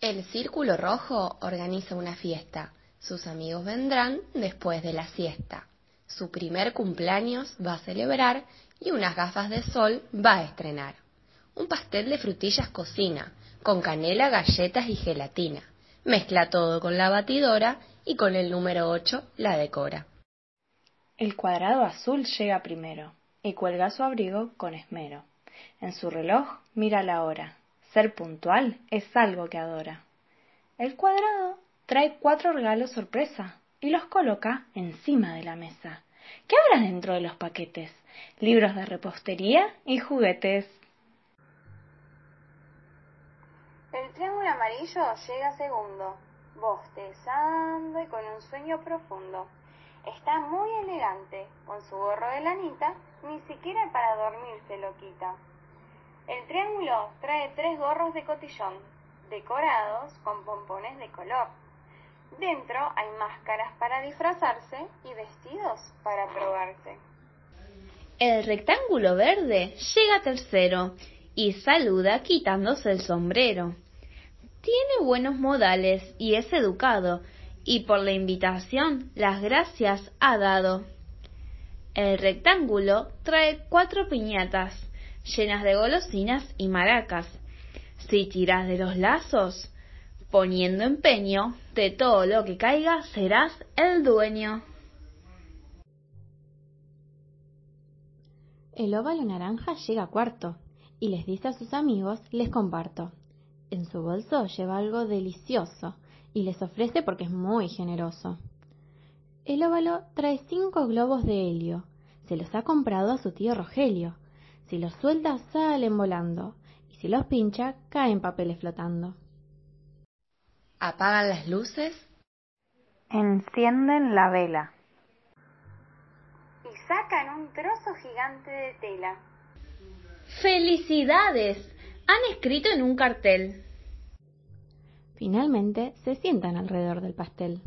El Círculo Rojo organiza una fiesta. Sus amigos vendrán después de la siesta. Su primer cumpleaños va a celebrar y unas gafas de sol va a estrenar. Un pastel de frutillas cocina, con canela, galletas y gelatina. Mezcla todo con la batidora y con el número 8 la decora. El cuadrado azul llega primero y cuelga su abrigo con esmero. En su reloj mira la hora. Ser puntual es algo que adora. El cuadrado trae cuatro regalos sorpresa y los coloca encima de la mesa. ¿Qué habrá dentro de los paquetes? Libros de repostería y juguetes. El triángulo amarillo llega segundo, bostezando y con un sueño profundo. Está muy elegante, con su gorro de lanita, ni siquiera para dormirse lo quita. El triángulo trae tres gorros de cotillón, decorados con pompones de color. Dentro hay máscaras para disfrazarse y vestidos para probarse. El rectángulo verde llega tercero y saluda quitándose el sombrero. Tiene buenos modales y es educado, y por la invitación las gracias ha dado. El rectángulo trae cuatro piñatas llenas de golosinas y maracas. Si tiras de los lazos, poniendo empeño, de todo lo que caiga serás el dueño. El óvalo naranja llega cuarto y les dice a sus amigos les comparto. En su bolso lleva algo delicioso y les ofrece porque es muy generoso. El óvalo trae cinco globos de helio. Se los ha comprado a su tío Rogelio. Si los suelta salen volando y si los pincha caen papeles flotando. Apagan las luces. Encienden la vela. Y sacan un trozo gigante de tela. ¡Felicidades! Han escrito en un cartel. Finalmente se sientan alrededor del pastel.